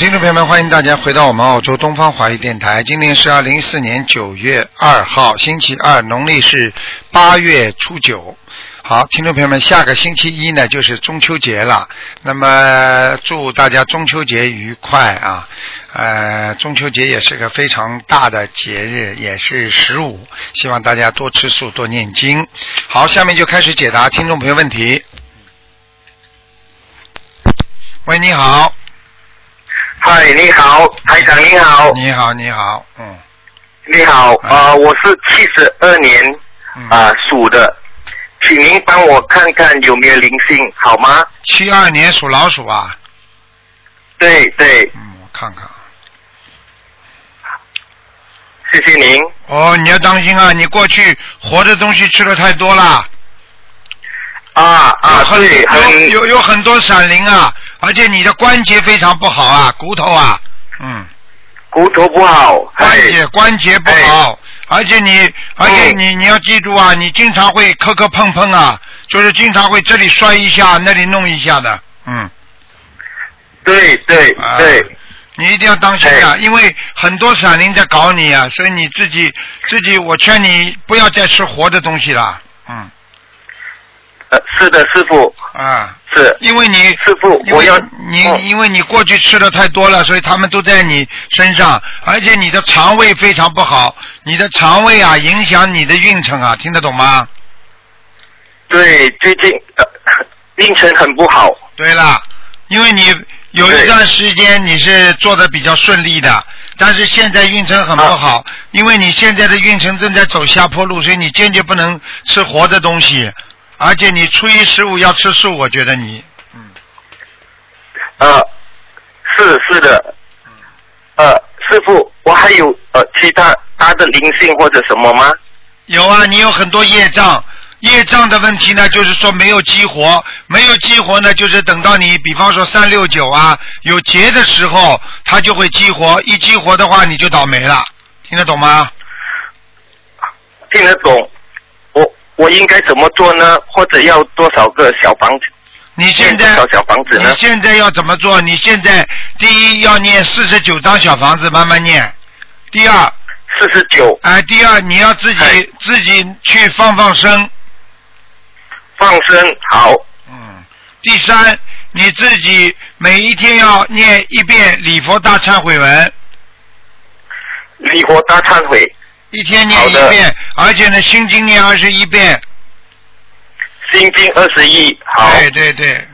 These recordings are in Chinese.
听众朋友们，欢迎大家回到我们澳洲东方华语电台。今天是二零一四年九月二号，星期二，农历是八月初九。好，听众朋友们，下个星期一呢就是中秋节了。那么祝大家中秋节愉快啊！呃，中秋节也是个非常大的节日，也是十五，希望大家多吃素，多念经。好，下面就开始解答听众朋友问题。喂，你好。嗨，你好，台长你好，你好，你好，嗯。你好，呃，我是七十二年啊、属的，请您帮我看看有没有灵性，好吗？七二年属老鼠啊。对对，嗯，我看看啊。谢谢您。哦，你要当心啊！你过去活的东西吃的太多了。啊啊，有有有很多闪灵啊，而且你的关节非常不好啊，骨头啊，嗯，骨头不好，关哎节关节不好，而且你而且你你要记住啊，你经常会磕磕碰碰啊，就是经常会这里摔一下，那里弄一下的，嗯。对对啊对，你一定要当心啊，因为很多闪灵在搞你啊，所以你自己自己，我劝你不要再吃活的东西了，嗯。呃，是的，师傅啊，是，因为你师傅，我要你嗯因为你过去吃的太多了，所以他们都在你身上，而且你的肠胃非常不好，你的肠胃啊影响你的运程啊，听得懂吗？对最近呃 运程很不好，对了，因为你有一段时间你是做的比较顺利的，但是现在运程很不好，啊。因为你现在的运程正在走下坡路，所以你坚决不能吃活的东西，而且你初一十五要吃素，我觉得你，嗯，呃，是是的，呃，师傅，我还有呃其他他的灵性或者什么吗？有啊，你有很多业障。业障的问题呢，就是说没有激活，没有激活呢，就是等到你，比方说三六九啊，有劫的时候，它就会激活，一激活的话，你就倒霉了，听得懂吗？听得懂？我我应该怎么做呢？或者要多少个小房子？你现在小房子呢你现在要怎么做？你现在第一要念四十九张小房子，慢慢念。第二，四十九哎，第二你要自己哎自己去放放生，放生好，嗯。第三，你自己每一天要念一遍礼佛大忏悔文，礼佛大忏悔，一天念一遍，而且呢，心经念二十一遍。心经二十一，好，对对对，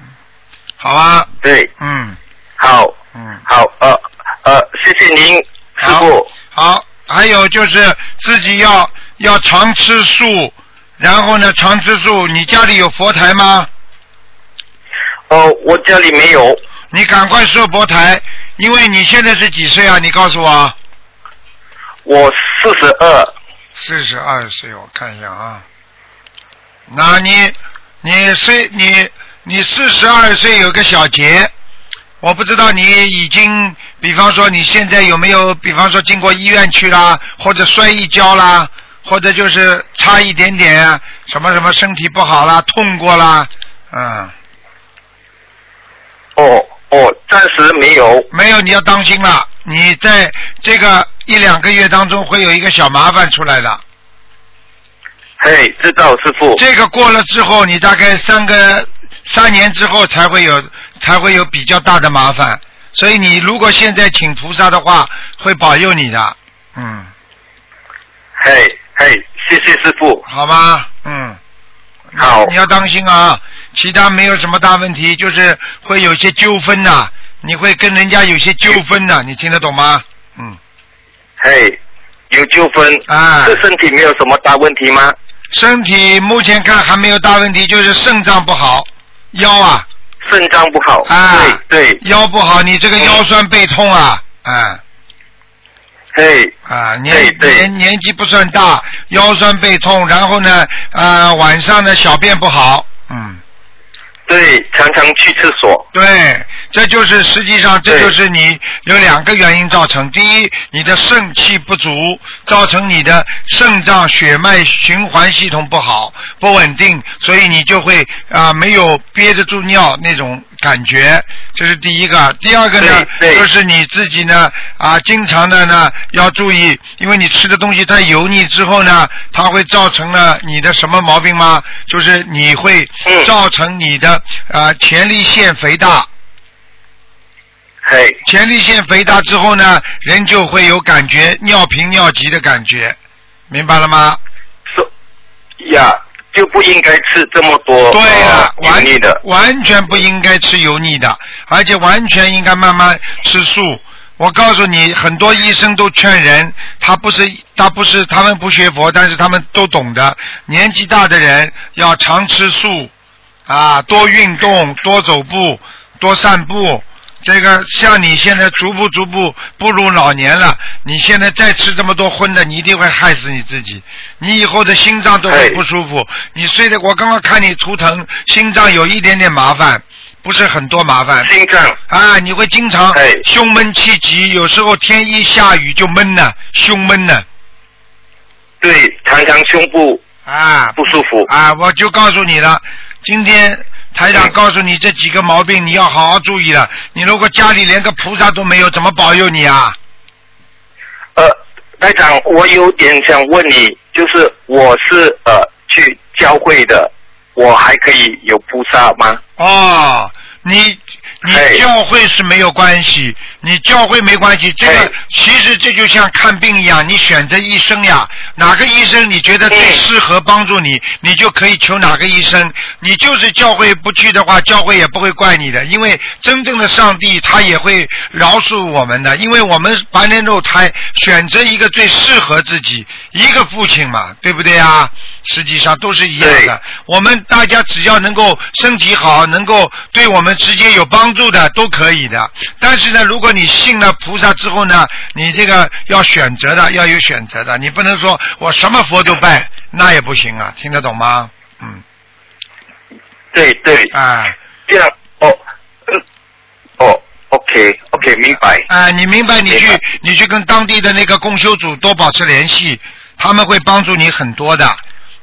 好啊，对，嗯。好，嗯，好，呃呃，谢谢您，师好。傅，好，还有就是自己要要常吃素，然后呢，常吃素。你家里有佛台吗？哦，我家里没有，你赶快设佛台，因为你现在是几岁啊？你告诉我。我四十二，四十二岁，我看一下啊。那你你岁你你四十二岁有个小结，我不知道你已经，比方说你现在有没有，比方说进过医院去啦，或者摔一跤啦，或者就是差一点点什么什么身体不好啦，痛过啦，嗯，哦哦，暂时没有，没有你要当心了，你在这个一两个月当中会有一个小麻烦出来的。嘿，知道师傅，这个过了之后，你大概三个三年之后才会有才会有比较大的麻烦。所以你如果现在请菩萨的话，会保佑你的，嗯，嘿嘿，谢谢师傅，好吗？嗯，好。你要当心啊，其他没有什么大问题，就是会有些纠纷呐、你会跟人家有些纠纷呐、你听得懂吗？嗯，嘿，有纠纷，啊，这身体没有什么大问题吗？身体目前看还没有大问题，就是肾脏不好，腰啊，肾脏不好，啊。对对，腰不好，你这个腰酸背痛啊，啊。嘿，啊，对年对年年纪不算大，腰酸背痛，然后呢，呃，晚上呢小便不好，嗯，对，常常去厕所，对，这就是实际上这就是你有两个原因造成，第一，你的肾气不足，造成你的肾脏血脉循环系统不好不稳定，所以你就会啊、没有憋得住尿那种感觉，这是第一个。第二个呢，就是你自己呢啊，经常的呢要注意，因为你吃的东西太油腻之后呢，它会造成了你的什么毛病吗？就是你会嗯造成你的啊前列腺肥大。嘿，前列腺肥大之后呢，人就会有感觉尿频尿急的感觉，明白了吗？说呀，就不应该吃这么多对了，呃油腻的。完全不应该吃油腻的，而且完全应该慢慢吃素。我告诉你，很多医生都劝人，他不是他不是他们不学佛，但是他们都懂得，年纪大的人要常吃素，啊，多运动，多走步，多散步。这个像你现在逐步逐步步入老年了，你现在再吃这么多荤的，你一定会害死你自己，你以后的心脏都会哎不舒服。你虽然我刚刚看你图腾，心脏有一点点麻烦，不是很多麻烦。心脏。啊，你会经常哎胸闷气急，有时候天一下雨就闷呢，胸闷呢对，常常胸部啊。不舒服。啊，我就告诉你了，今天台长嗯告诉你这几个毛病，你要好好注意了。你如果家里连个菩萨都没有，怎么保佑你啊？呃，台长，我有点想问你，就是我是呃去教会的，我还可以有菩萨吗？哦，你你哎教会是没有关系，你教会没关系。这个哎其实这就像看病一样，你选择医生呀，哪个医生你觉得最嗯适合帮助你，你就可以求哪个医生。你就是教会不去的话，教会也不会怪你的，因为真正的上帝他也会饶恕我们的，因为我们凡人肉胎选择一个最适合自己，一个父亲嘛，对不对啊？实际上都是一样的。我们大家只要能够身体好，能够对我们直接有帮助的，都可以的。但是呢，如果你信了菩萨之后呢，你这个要选择的，要有选择的，你不能说我什么佛都拜，那也不行啊，听得懂吗？嗯，对对，啊这样哦，嗯，哦，OK OK，明白。啊，你明白？你去你去跟当地的那个共修组多保持联系，他们会帮助你很多的。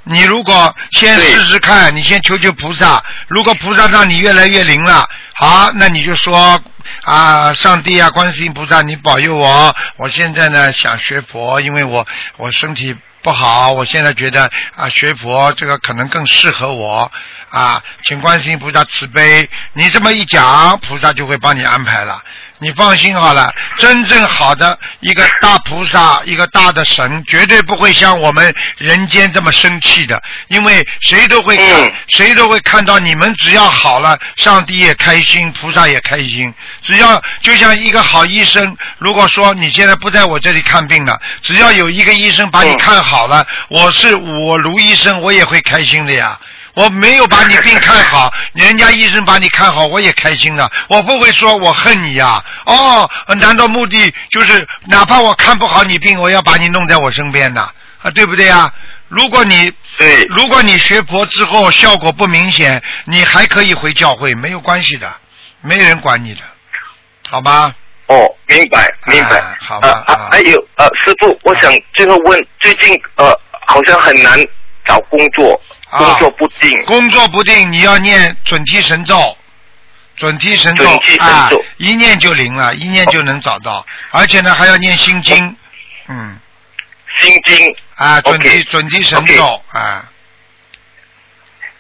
你如果先试试看，你先求求菩萨，如果菩萨让你越来越灵了，好，那你就说啊，上帝啊，观世音菩萨，你保佑我，我现在呢想学佛，因为我我身体不好，我现在觉得啊学佛这个可能更适合我啊，请观世音菩萨慈悲。你这么一讲，菩萨就会帮你安排了。你放心好了，真正好的一个大菩萨，一个大的神，绝对不会像我们人间这么生气的，因为谁都会看，嗯谁都会看到你们只要好了，上帝也开心，菩萨也开心。只要就像一个好医生，如果说你现在不在我这里看病了，只要有一个医生把你嗯看好了，我是我卢医生，我也会开心的呀。我没有把你病看好，人家医生把你看好，我也开心了。我不会说我恨你呀、哦，难道目的就是哪怕我看不好你病，我要把你弄在我身边呢？啊，对不对呀？如果你对，如果你学佛之后效果不明显，你还可以回教会，没有关系的，没人管你的，好吧？哦，明白明白。啊好吧还有呃，师傅，我想最后问，最近呃好像很难找工作，啊。工作不定。工作不定，你要念准提神咒，准提神咒啊，一念就灵了，一念就能找到，而且呢还要念心经，嗯。心经，啊，准提准提神咒啊，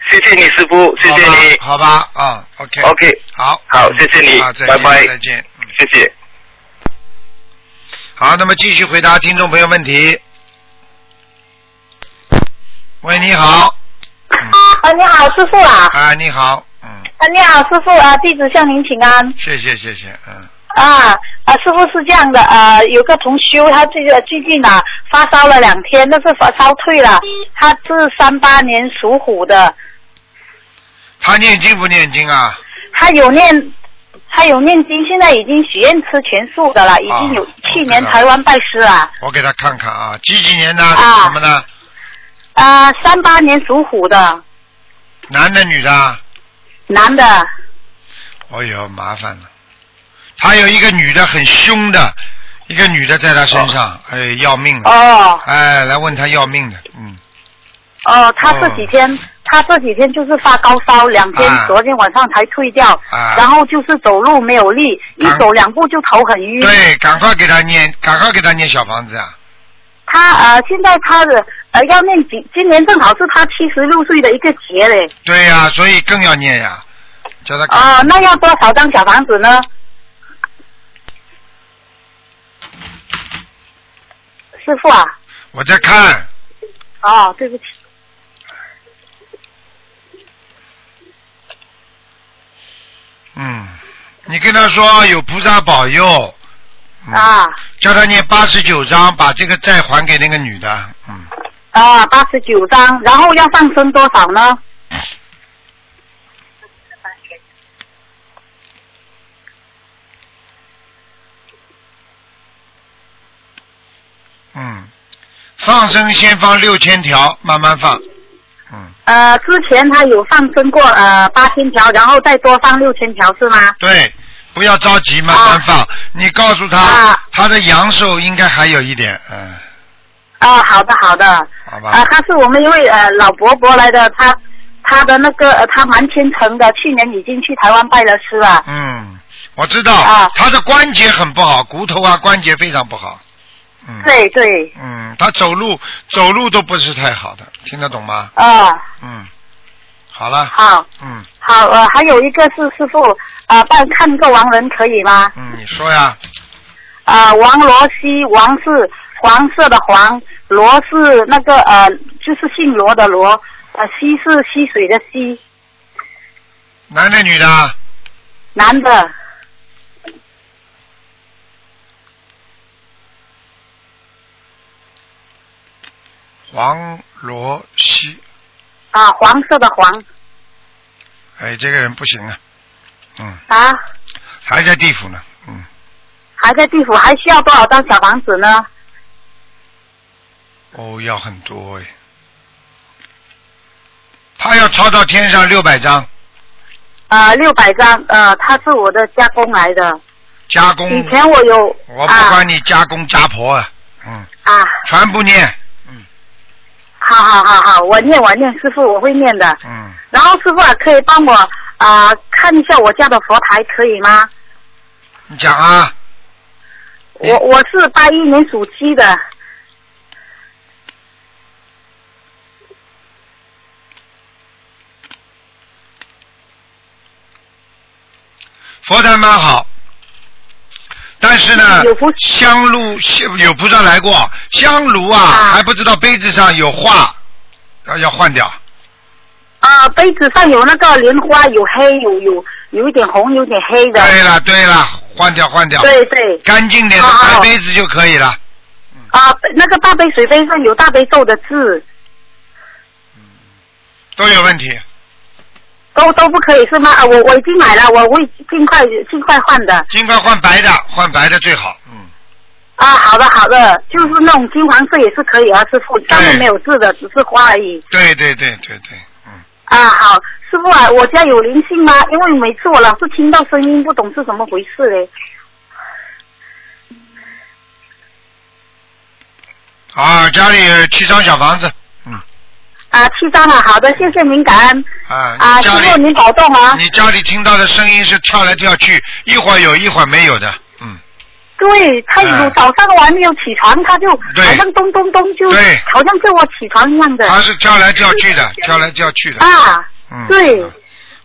谢谢你师傅，谢谢你。好吧，啊，OK。OK，好，好谢谢你。啊，再见拜拜。再见。嗯。谢谢。好，那么继续回答听众朋友问题。喂，你好。嗯啊，你好，师傅啊！啊，你好，嗯，啊，你好，师傅啊，弟子向您请安。谢谢谢谢，嗯，啊啊，师傅是这样的，呃，有个同修，他这个最近啊发烧了两天，但是发烧退了。他是三八年属虎的，他念经不念经啊？他有念，他有念经，现在已经许愿吃全素的了，已经有啊去年台湾拜师了。我给他看看啊，几几年的？啊什么呢？啊，三八年属虎的男的女的啊？男的，哦呦，麻烦了。他有一个女的很凶的，一个女的在他身上，哎，要命了。哦哎，来问他要命的，嗯，哦，他哦这几天他这几天就是发高烧，两天，啊昨天晚上才退掉，啊然后就是走路没有力，一啊走两步就头很晕。对，赶快给他念，赶快给他念小房子啊！他呃，现在他的呃要念几，今年正好是他七十六岁的一个节嘞。对呀、所以更要念呀，叫他赶啊、那要多少张小房子呢？师傅啊，我在看，哦，对不起，嗯，你跟他说有菩萨保佑，嗯、啊。叫他念八十九章，把这个债还给那个女的，嗯，啊，八十九章，然后要上升多少呢？嗯，放生先放六千条，慢慢放，嗯，呃，之前他有放生过呃八千条，然后再多放六千条是吗？对，不要着急，慢慢放。你告诉他，啊。他的阳寿应该还有一点，嗯，啊，好的好的。好吧，啊，他是我们一位呃老伯伯来的，他他的那个呃他蛮虔诚的，去年已经去台湾拜了师了。嗯，我知道，啊。他的关节很不好，骨头啊关节非常不好，嗯，，对对，嗯，他走路走路都不是太好的，听得懂吗？啊，嗯，好了，好，嗯。好，呃，还有一个是师傅，啊，帮看个王人可以吗？嗯，你说呀，啊，王罗西，王是黄色的黄，罗是那个呃，就是姓罗的罗，呃，溪是溪水的溪，男的女的？男的，黄罗西，啊，黄色的黄，哎，这个人不行啊，嗯，啊，还在地府呢，嗯，还在地府，还需要多少张小房子呢？哦，要很多哎，他要抄到天上六百张，啊，六百张，呃，他是我的加工来的，加工，以前我有我不啊。管你加工加婆啊，嗯，啊，全部念，嗯好好好好，我念我念，师傅我会念的。嗯，然后师傅啊，可以帮我啊、看一下我家的佛台，可以吗？你讲啊，嗯我我是八一年属鸡的，佛台蛮好，但是呢香炉有菩萨来过，香炉啊啊还不知道杯子上有画，要要换掉。啊，杯子上有那个莲花，有黑，有有有一点红，有点黑的。对了对了，换掉换掉，对对干净点的白杯子就可以了。啊，那个大杯水杯上有大悲咒的字，都有问题。都都不可以是吗？啊，我我已经买了，我会尽快尽快换的。尽快换白的，换白的最好。嗯，啊，好的好的，就是那种金黄色也是可以啊，师傅，上面没有字的，只是花而已。对对对对对，嗯，啊，好，师傅啊，我家有灵性吗？因为每次我老是听到声音，不懂是怎么回事嘞。啊，家里有七张小房子，嗯，啊，七张了，好的，谢谢您，感恩。啊，啊，师傅您保重啊。你家里听到的声音是跳来跳去，一会儿有一会儿没有的，嗯，对他有哎早上我还没有起床，他就好像咚咚咚就对好像叫我起床一样的。他是跳来跳去的，跳来跳去的，啊，嗯，对，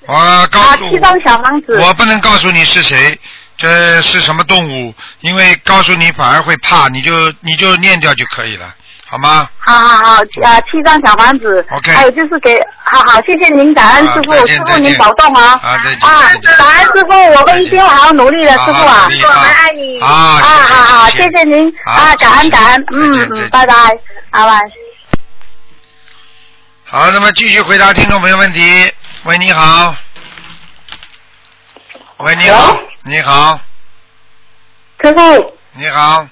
我告啊，诉七张小房子。我不能告诉你是谁，这是什么动物，因为告诉你反而会怕，你就你就念掉就可以了，好吗？好好好，啊，七张小房子。OK 还有就是给，好好，谢谢您，感恩啊师傅，师傅您保重啊。啊再见啊，感恩师傅，我会一定会好好努力的，师傅啊。好好努力啊爱你。啊啊，谢谢好好，谢谢您啊，感恩感恩，嗯嗯，拜拜，拜拜。好，那么继续回答听众朋友问题。喂，你好。喂，你好你好，师傅你好，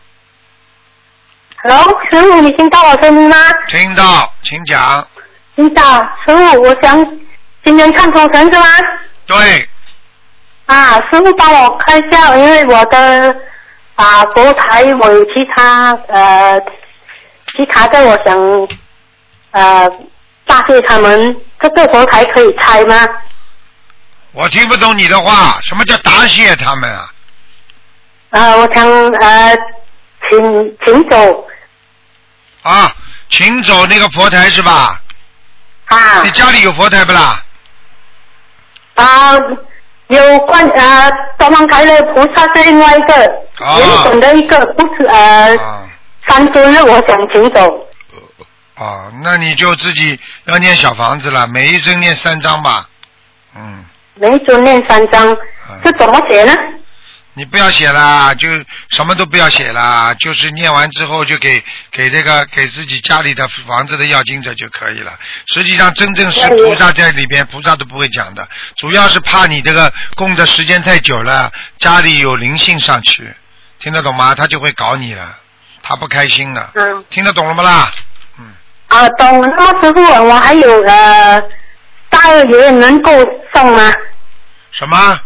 ，Hello，师傅，你听到我声音吗？听到，请讲。听到，师傅，我想今天看图腾是吗？对，啊，师傅帮我看一下，因为我的啊佛台我有其他呃其他的，我想呃答谢他们，这个佛台可以拆吗？我听不懂你的话，什么叫答谢他们啊？啊，我想呃，请请走啊，请走那个佛台是吧？啊你家里有佛台不啦？啊，有观呃东方台的菩萨是另外一个，啊原本的一个不是呃啊三尊的，我想请走。啊，那你就自己要念小房子了，每一尊念三张吧。嗯，每一尊念三张，是怎么写呢？你不要写啦，就什么都不要写啦，就是念完之后就给给这个给自己家里的房子的要经者就可以了。实际上真正是菩萨在里边，菩萨都不会讲的，主要是怕你这个供的时间太久了，家里有灵性上去，听得懂吗？他就会搞你了，他不开心了。嗯。听得懂了吗啦？嗯啊，懂了。那么师傅，我还有呃大二爷能够送吗？什么？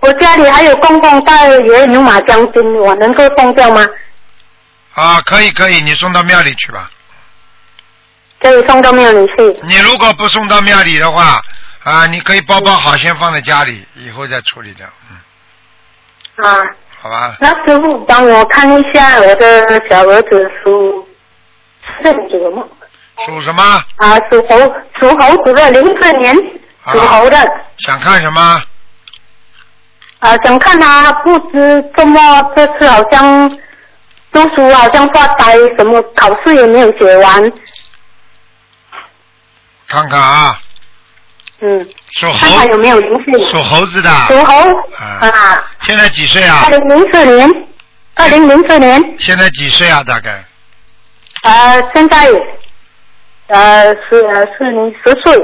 我家里还有公公大二爷牛马将军，我能够送掉吗？啊，可以可以，你送到庙里去吧。可以送到庙里去。你如果不送到庙里的话，啊，你可以包包好，先放在家里，以后再处理掉，嗯，啊，好吧？那师傅帮我看一下我的小儿子属什么？属什么？啊，属猴属猴子的零四年属猴的想看什么？啊，想看他不知怎么这次好像读书好像发呆，什么考试也没有写完，看看啊，嗯，属看看有，没有灵性。属猴子的，属猴。啊。啊，现在几岁啊？二？零零四年，二零零四年，现在几岁啊？大概？呃，现在呃是呃是你十岁，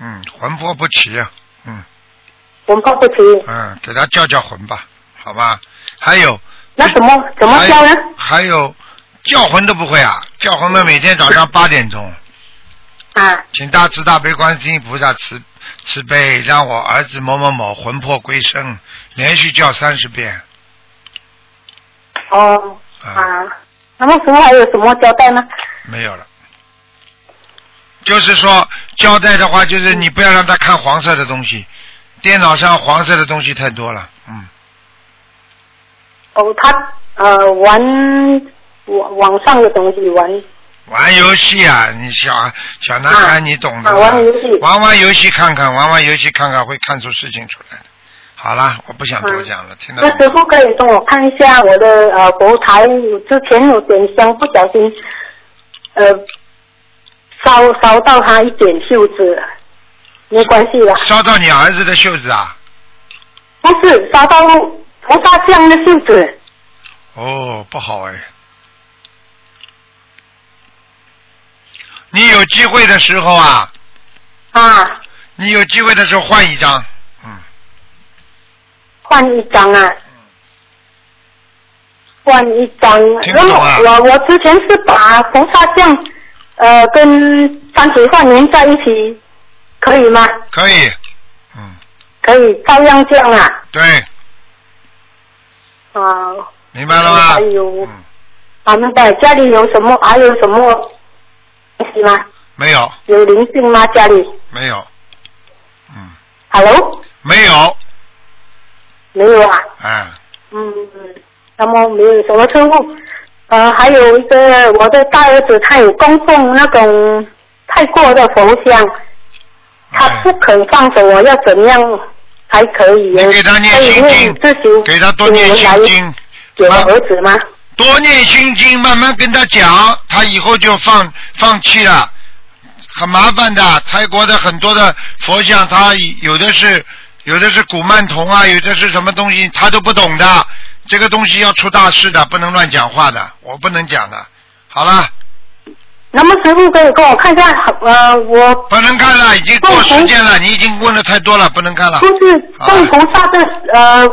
嗯，魂魄不齐啊，嗯魂魄不齐，嗯，给他叫叫魂吧，好吧？还有那怎么怎么叫呢？还有叫魂都不会啊？叫魂们每天早上八点钟，啊请大慈大悲观世音菩萨慈慈悲，让我儿子某某某魂魄归生，连续叫三十遍。哦啊，那么时候还有什么交代呢？没有了。就是说，交代的话，就是你不要让他看黄色的东西，电脑上黄色的东西太多了。嗯，哦，他呃玩网网上的东西玩玩游戏啊，你小小男孩你懂的。啊玩游戏玩玩游戏看看，玩玩游戏看看，会看出事情出来的。好了，我不想多讲了，听到那懂师傅可以帮我看一下我的呃佛台，之前有点香，不小心呃烧烧到他一点袖子，没关系的，烧到你儿子的袖子啊？不是烧到菩萨像的袖子，哦，不好哎。你有机会的时候啊，啊，你有机会的时候换一张，嗯，换一张啊。换一张，听不懂啊。我我之前是把菩萨像呃跟山水画连在一起，可以吗？可以，嗯可以照样这样啊。对，啊，明白了吗还？有，啊，明白。家里有什么？还有什么东西吗？没有，有灵性吗？家里没有，嗯？Hello，没有，没有啊。嗯，嗯，那么没有什么车祸。呃，还有一个我的大儿子，他有供奉那种泰国的佛像，他不肯放手，我要怎样才可以？你给他念心经给他多念心经，给我儿子吗？多念心经，慢慢跟他讲，他以后就放放弃了，很麻烦的。泰国的很多的佛像，他有的是有的是古曼童啊，有的是什么东西，他都不懂的。这个东西要出大事的，不能乱讲话的，我不能讲的。好了，那么师傅可以给我看一下，呃，我不能看了，已经过时间了，你已经问的太多了，不能看了。就是供菩萨的呃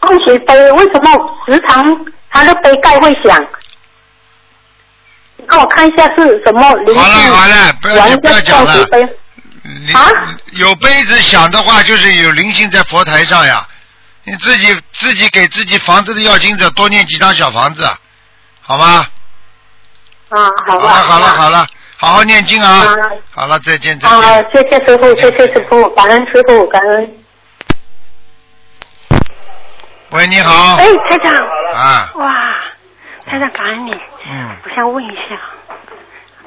供水杯，为什么时常它的杯盖会响？你给我看一下是什么灵性？好了好了不要玩不要讲了供水杯灵有杯子响的话，就是有灵性在佛台上呀。你自己自己给自己房子的要经者多念几张小房子，好吗？啊，好了好了好了，好好念经啊啊！好了，再见再见啊，见。谢谢师傅，谢谢师傅，感恩师傅，感恩。喂，你好。哎，台长，啊，哇，台长感恩你。嗯，我想问一下，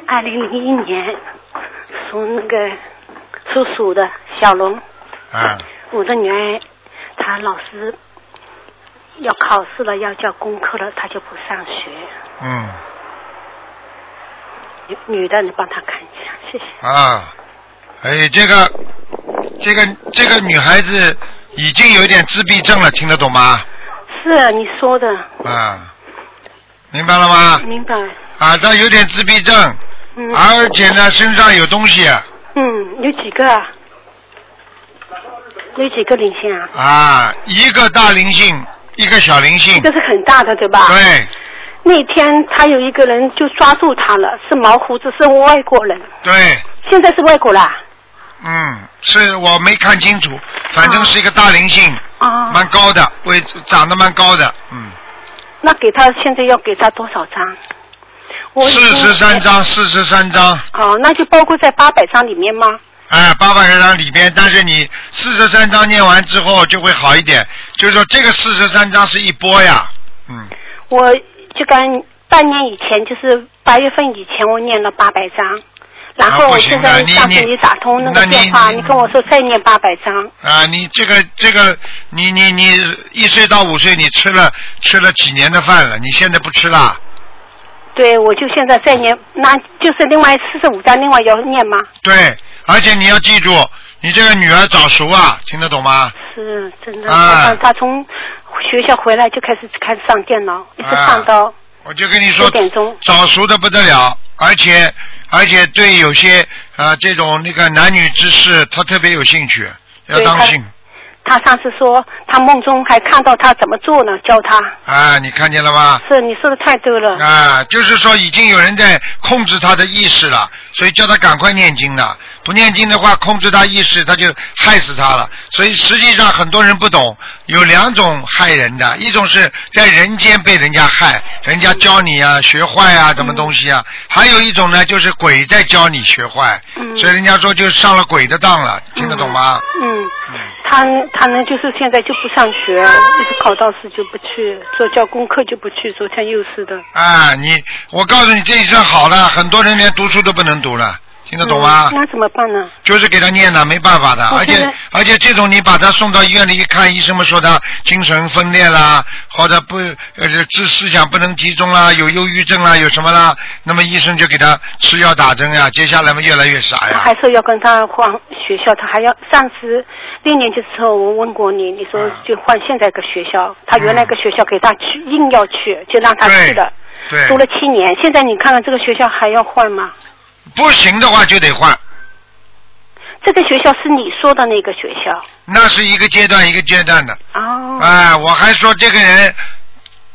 二零零一年属那个属鼠的小龙，啊，我的女儿她老师要考试了，要交功课了，他就不上学。嗯，女女的，你帮她看一下，谢谢。啊，哎，这个这个这个女孩子已经有点自闭症了，听得懂吗？是啊你说的，啊，明白了吗？明白。啊，她有点自闭症，嗯而且呢，身上有东西嗯，有几个啊？有几个灵性啊？啊，一个大灵性，一个小灵性，这是很大的，对吧？对那天他有一个人就抓住他了，是毛胡子，是外国人，对，现在是外国啦。嗯，是我没看清楚，反正是一个大灵性，啊，蛮高的，位置长得蛮高的，嗯，那给他现在要给他多少张？四十三。张，四十三张。哦，那就包括在八百张里面吗？哎，八百张里边，但是你四十三章念完之后就会好一点，就是说这个四十三章是一波呀，嗯，我就跟半年以前，就是八月份以前，我念了八百张，然后我现在上次你打通那个电话，你你跟我说再念八百张，啊，你这个这个，你你你一岁到五岁，你吃了吃了几年的饭了，你现在不吃了？对，我就现在再念，那就是另外四十五张，另外要念吗？对，而且你要记住，你这个女儿早熟啊，听得懂吗？是真的，啊他他从学校回来就开始开始上电脑，一直上到我就跟你说九，点钟。早熟的不得了，而且而且对有些啊、这种那个男女之事，她特别有兴趣，要当心他上次说他梦中还看到他怎么做呢，教他。啊！你看见了吗？是你说的太对了。啊，就是说已经有人在控制他的意识了，所以叫他赶快念经的。不念经的话，控制他意识，他就害死他了。所以实际上很多人不懂，有两种害人的，一种是在人间被人家害，人家教你啊学坏啊什么东西啊；还有一种呢，就是鬼在教你学坏，嗯。所以人家说就上了鬼的当了，听得懂吗？嗯，他他呢就是现在就不上学，一直考到试就不去，做教功课就不去，昨天又是的。啊，你我告诉你，这一生好了，很多人连读书都不能读了，听得懂吗？嗯那怎么办呢？就是给他念的，没办法的，而且而且这种你把他送到医院里一看，医生们说他精神分裂啦，或者不呃思思想不能集中啦，有忧郁症啦，有什么啦，那么医生就给他吃药打针呀，接下来嘛越来越傻呀。他还是要跟他换学校，他还要上次六年级时候我问过你，你说嗯就换现在个学校，他原来个学校给他去硬要去，就让他去了，对读了七年，现在你看看这个学校还要换吗？不行的话就得换，这个学校是你说的那个学校那是一个阶段一个阶段的。哦。哎，我还说这个人，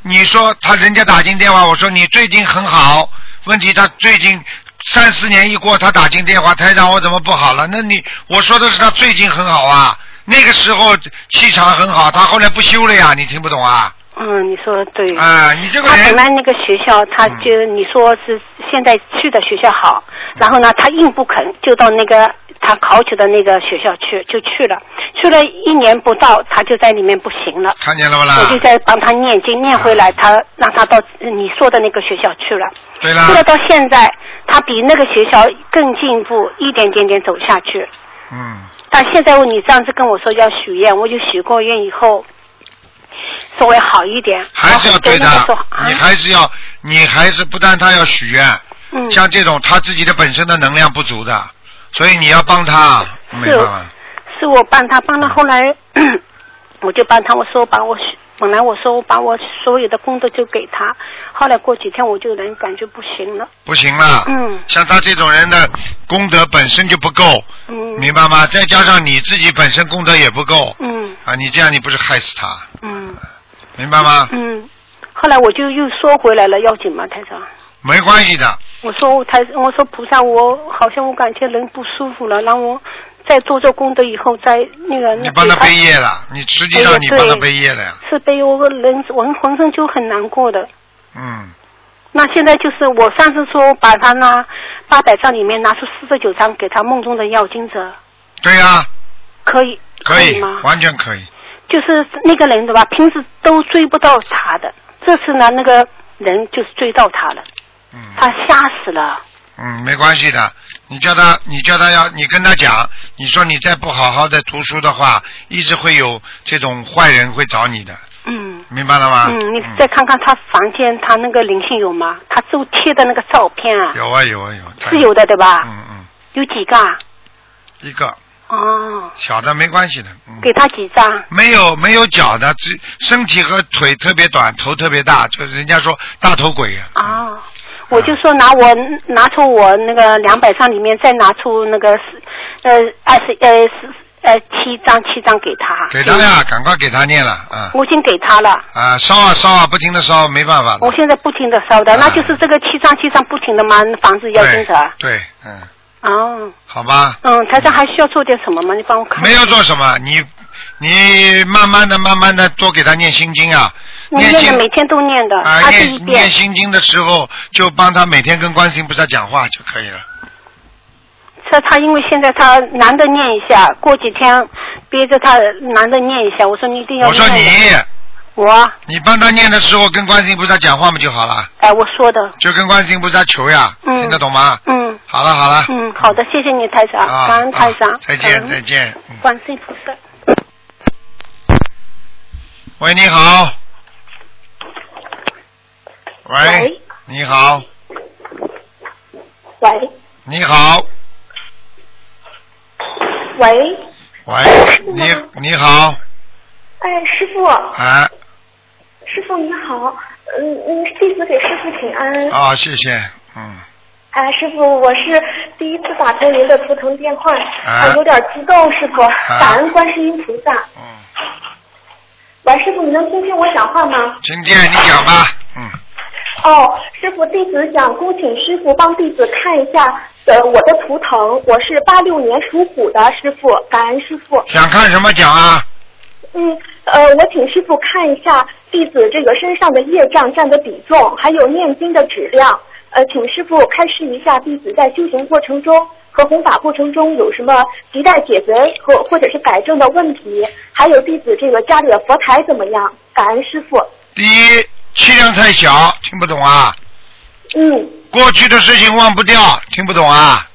你说他人家打进电话，我说你最近很好，问题他最近三四年一过，他打进电话，台长我怎么不好了？那你我说的是他最近很好啊，那个时候气场很好，他后来不修了呀，你听不懂啊？嗯，你说的对。啊，你这个他本来那个学校，他就你说是现在去的学校好，然后呢，他硬不肯，就到那个他考取的那个学校去，就去了。去了一年不到，他就在里面不行了。看见了不啦我？就在帮他念经，念回来，他让他到你说的那个学校去了。对啦去，了到现在，他比那个学校更进步，一点点点走下去。嗯，但现在你上次跟我说要许愿，我就许过愿以后，稍微好一点。还是要对的然后那个时候，啊你还是要，你还是不但他要许愿，嗯，像这种他自己的本身的能量不足的，所以你要帮他，没办法。是我帮他，帮他后来 我就帮他，我说把我本来我说我把我所有的工作就给他，后来过几天我就人感觉不行了，不行了。嗯像他这种人的功德本身就不够，嗯明白吗？再加上你自己本身功德也不够，嗯啊，你这样你不是害死他，嗯明白吗？嗯，后来我就又说回来了，要紧吗，台长？没关系的，我说我台，我说菩萨，我好像我感觉人不舒服了，让我再做做功德以后，再那个你帮他背业了，你实际上你帮他背业了呀，是背我人我浑身就很难过的。嗯，那现在就是我上次说把他那八百张里面拿出四十九张给他梦中的要经者，对呀、可以可以吗？完全可以。就是那个人对吧？平时都追不到他的，这次呢那个人就是追到他了，嗯他吓死了。嗯，没关系的。你叫他，你叫他要，你跟他讲，你说你再不好好的读书的话，一直会有这种坏人会找你的，嗯。明白了吗？嗯，你再看看他房间，他那个灵性有吗？他就贴的那个照片啊，有啊有啊有啊。是有的对吧？嗯嗯，有几个啊？一个哦，小的没关系的。嗯。给他几张？没有没有脚的，只身体和腿特别短，头特别大，就是人家说大头鬼啊。哦，我就说拿我拿出我那个两百张里面再拿出那个十呃二十呃十呃七张七张给他。给他呀，赶快给他念了啊我已经给他了，啊烧啊烧啊，不停的烧，没办法。我现在不停的烧的，啊那就是这个七张七张不停的吗？房子要经者。对，嗯，哦，好吧，嗯，台长还需要做点什么吗？你帮我看。没有做什么，你你慢慢的慢慢的多给他念心经啊，我念经的每天都念的，啊二十一念遍念。心经的时候，就帮他每天跟观世音菩萨讲话就可以了。这他因为现在他难得念一下，过几天憋着他难得念一下。我说你一定要我说你，我。你帮他念的时候跟观世音菩萨讲话不就好了？哎，我说的，就跟观世音菩萨求呀，嗯。听得懂吗？嗯。好了好了，嗯，好的，谢谢你台长，啊，感恩台长，啊再见再见。嗯。观世音菩萨。喂，你好。喂喂，你好，喂。你好，喂，喂，你你好，哎，师傅，哎，师傅你好，嗯嗯，弟子给师傅请安。啊，谢谢，嗯，哎，师傅，我是第一次打通您的图腾电话，啊啊，有点激动，师傅，感恩观世音菩萨。嗯，喂，师傅，你能听清我讲话吗？听见你讲吧，嗯，哦，师傅，弟子想恭请师傅帮弟子看一下呃我的图腾，我是八六年属虎的，师傅，感恩师傅。想看什么讲啊？嗯，呃，我请师傅看一下弟子这个身上的业障占的比重，还有念经的质量。呃，请师傅开示一下弟子在修行过程中和弘法过程中有什么亟待解决和或者是改正的问题，还有弟子这个家里的佛台怎么样？感恩师傅。第一，气量太小，听不懂啊？嗯，过去的事情忘不掉，听不懂啊？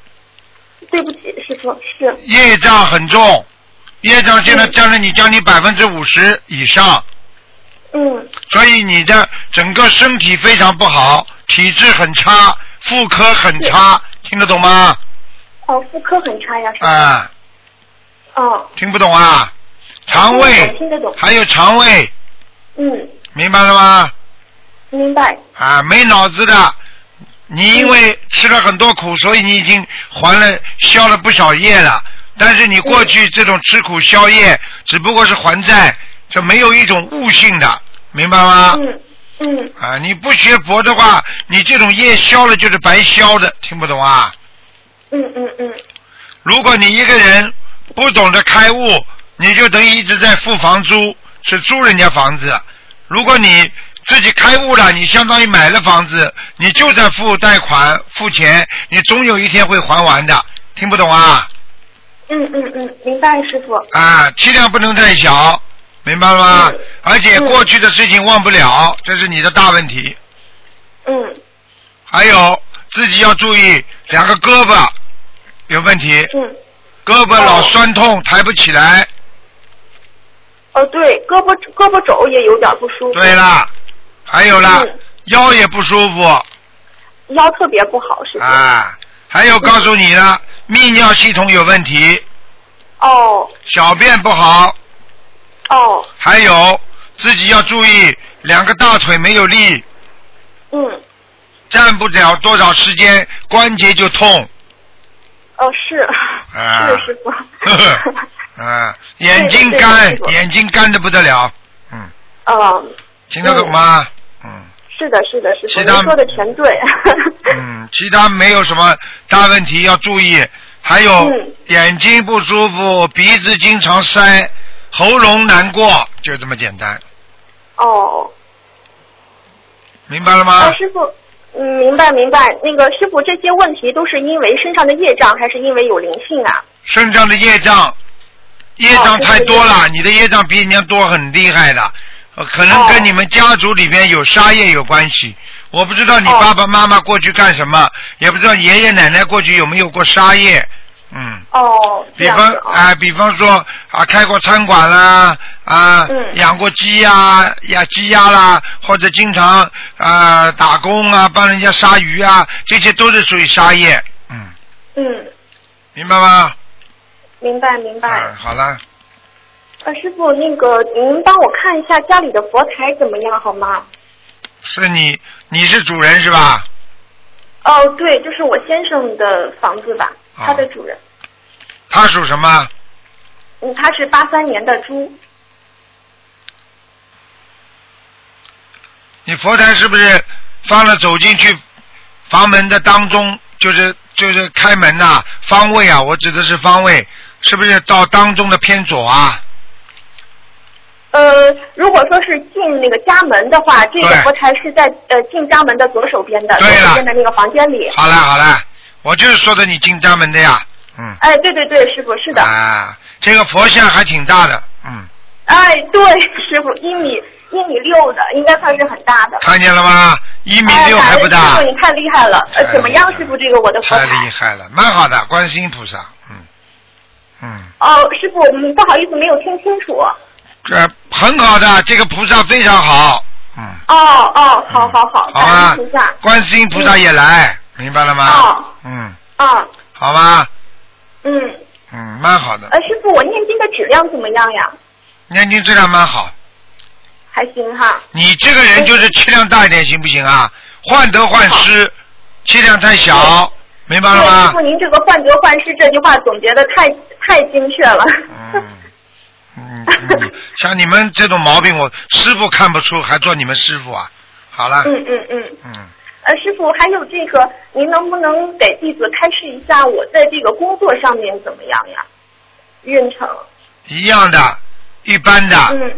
对不起，师傅，是，业障很重，业障现在占了你将近百分之五十以上，嗯所以你的整个身体非常不好，体质很差，妇科很差，听得懂吗？哦，妇科很差呀。啊，哦，听不懂啊？肠胃听得懂还有肠胃，嗯，明白了吗？明白。啊，没脑子的，你因为吃了很多苦，所以你已经还了消了不少业了。但是你过去这种吃苦消业，只不过是还债，这没有一种悟性的，明白吗？嗯嗯啊，你不学佛的话，你这种业消了就是白消的，听不懂啊？嗯嗯嗯如果你一个人不懂得开悟，你就等于一直在付房租，是租人家房子。如果你自己开悟了，你相当于买了房子，你就在付贷款、付钱，你总有一天会还完的。听不懂啊？嗯嗯嗯，明白，师傅。啊，气量不能太小，明白了吗？嗯而且过去的事情忘不了，这是你的大问题。嗯还有自己要注意，两个胳膊有问题，嗯。胳膊老酸痛，抬不起来。哦，对，胳膊胳膊肘也有点不舒服。对啦，还有啦，嗯腰也不舒服腰特别不好，师傅。啊，还有告诉你了，泌尿系统有问题，哦。小便不好，哦，还有自己要注意，两个大腿没有力，嗯，站不了多少时间，关节就痛。哦是，啊。是师傅。啊，眼睛干眼睛干的不得了，嗯，哦，听得懂吗？嗯是的，是的，师傅，其他您说的全对。嗯，其他没有什么大问题要注意，还有嗯眼睛不舒服，鼻子经常塞，喉咙难过，就这么简单，哦，明白了吗啊，？师傅，嗯，明白明白。那个师傅，这些问题都是因为身上的业障，还是因为有灵性啊？身上的业障，业障太多了，你的业障比人家多很厉害的，呃可能跟哦你们家族里面有杀业有关系。我不知道你哦爸爸妈妈过去干什么，也不知道爷爷奶奶过去有没有过杀业，嗯。哦，比方啊。啊、比方说啊，开过餐馆啦，啊，嗯养过鸡呀、养鸡鸭啦，或者经常啊打工啊，帮人家杀鱼啊，这些都是属于杀业，嗯，嗯，明白吗？明白明白。啊，好了，呃，师傅，那个您帮我看一下家里的佛台怎么样好吗？是你，你是主人是吧？哦，对，就是我先生的房子吧，哦他的主人。他属什么？嗯，他是八三年的猪。你佛台是不是放了走进去房门的当中，就是就是开门呐、方位啊？我指的是方位，是不是到当中的偏左啊？呃，如果说是进那个家门的话，这个佛台是在呃进家门的左手边的，左对了手边的那个房间里。好了好了，我就是说的你进家门的呀，嗯。哎，对对对，师傅是的。啊，这个佛像还挺大的，嗯，哎，对，师傅一米一米六的，应该算是很大的。看见了吗？一米六哎还不大师傅，你太厉害了。呃，怎么样师傅？这个我的佛太厉。害了，蛮好的，观世音菩萨，嗯嗯，哦，师傅，嗯，不好意思，没有听清楚。这很好的，这个菩萨非常好，嗯，哦哦，好好好，感好吧恩菩萨。，观世音菩萨也来，明白了吗？哦嗯，啊，好吧，嗯，嗯，蛮好的，呃，师傅，我念经的质量怎么样呀？念经质量蛮好，还行哈。你这个人就是气量大一点，行不行啊？患得患失，气量太小，明白了吗，师傅，？您这个患得患失这句话总结的太太精确了。嗯，嗯，嗯像你们这种毛病，我师傅看不出，还做你们师傅啊？好了，嗯嗯嗯。嗯，呃，师傅，还有这个，您能不能给弟子开示一下，我在这个工作上面怎么样呀？运程。一样的，一般的，嗯，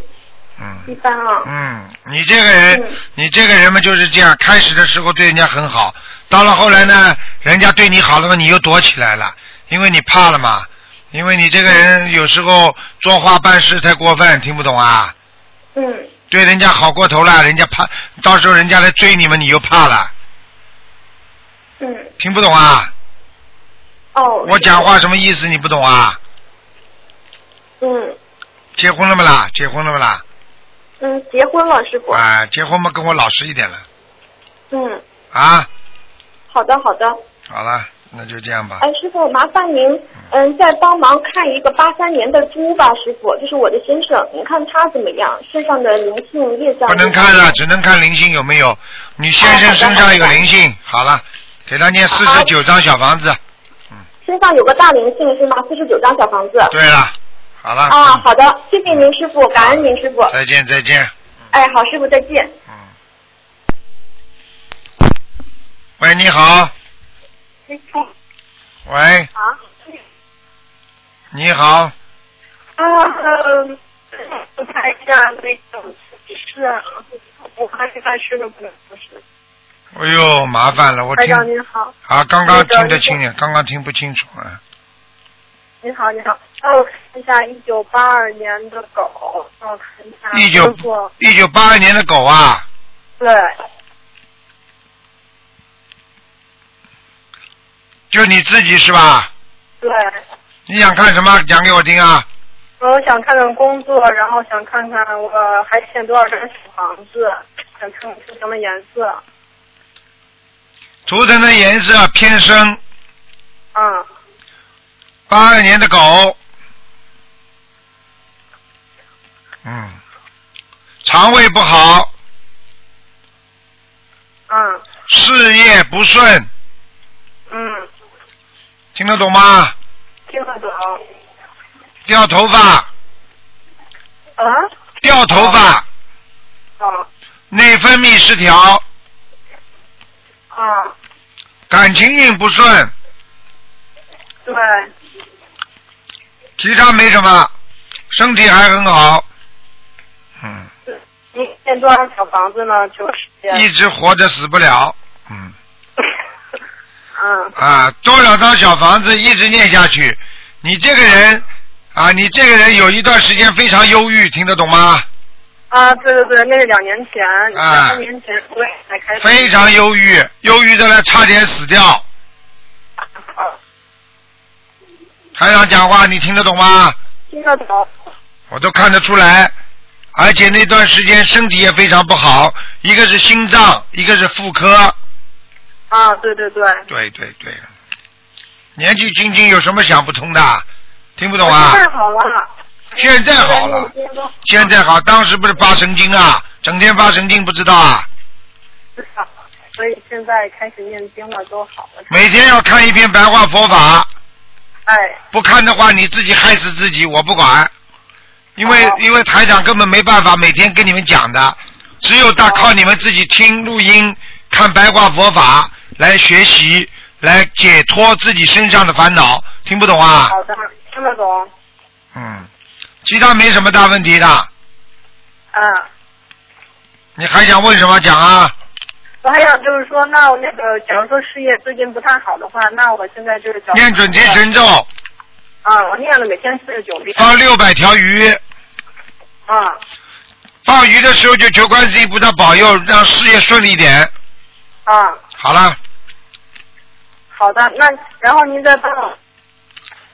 嗯一嗯般啊。嗯，你这个人嗯，你这个人嘛就是这样，开始的时候对人家很好，到了后来呢，人家对你好了嘛，你又躲起来了，因为你怕了嘛，因为你这个人有时候说话办事太过分，听不懂啊？嗯对人家好过头了，人家怕，到时候人家来追你们，你又怕了，嗯。听不懂啊？哦。我讲话什么意思？你不懂啊？嗯结婚了没啦？结婚了没啦？嗯，结婚了，师傅。啊，结婚嘛，跟我老实一点了嗯，啊。好的好的。好了，那就这样吧。哎，师傅，麻烦您，嗯，再帮忙看一个八三年的猪吧，师傅，就是我的先生，您看他怎么样？身上的灵性业障。不能看了，只能看灵性有没有。你先生身上有灵性，好了，给他念四十九张小房子。身上有个大灵性是吗？四十九张小房子。对了，好了。啊，好的，谢谢您师傅，感恩您师傅。再见再见。哎，好，师傅再见。嗯。喂，你好。喂，啊。你好，啊，嗯，我看一下那个是，我看一看是不是不是。哎呦，麻烦了，我听台长您好，啊，刚刚听得清点，刚刚听不清楚啊。你好你好，让我看一下一九八二年的狗，让我看一下。一九一九八二年的狗啊，对，就你自己是吧？对，你想看什么？讲给我听啊。我想看看工作，然后想看看我还欠多少张小房子，想看看是什么颜色。图腾的颜色偏深，嗯，八二年的狗，嗯，肠胃不好，嗯。事业不顺，嗯，听得懂吗？听得懂。掉头发，啊？掉头发，啊内分泌失调，啊，感情运不顺，对，其他没什么，身体还很好，嗯，你念多少小房子呢？就是一直活着死不了，嗯嗯啊，多少张小房子一直念下去，你这个人啊，你这个人有一段时间非常忧郁，听得懂吗？啊，对对对，那是两年前，啊两三年前我也才开始。非常忧郁，忧郁的呢差点死掉。台长讲话你听得懂吗？听得懂。我都看得出来，而且那段时间身体也非常不好，一个是心脏，一个是妇科。啊，对对对。对对对，年纪轻轻有什么想不通的？听不懂啊？现在好了。现在好了，现在好，当时不是发神经啊，整天发神经，不知道啊？所以现在开始念经了，都好了。每天要看一篇白话佛法，哎，不看的话你自己害死自己，我不管。因为哦因为台长根本没办法每天跟你们讲的，只有大靠你们自己听录音、看白话佛法来学习，来解脱自己身上的烦恼。听不懂啊？好的，听得懂。嗯，其他没什么大问题的。嗯，你还想问什么讲啊？我还想就是说，那我那个，假如说事业最近不太好的话，那我现在就是找念准提神咒，啊，我念了每天四十九遍。放六百条鱼。啊，放鱼的时候就求观世音菩萨保佑，让事业顺利一点。啊，好了，好的，那然后您再帮我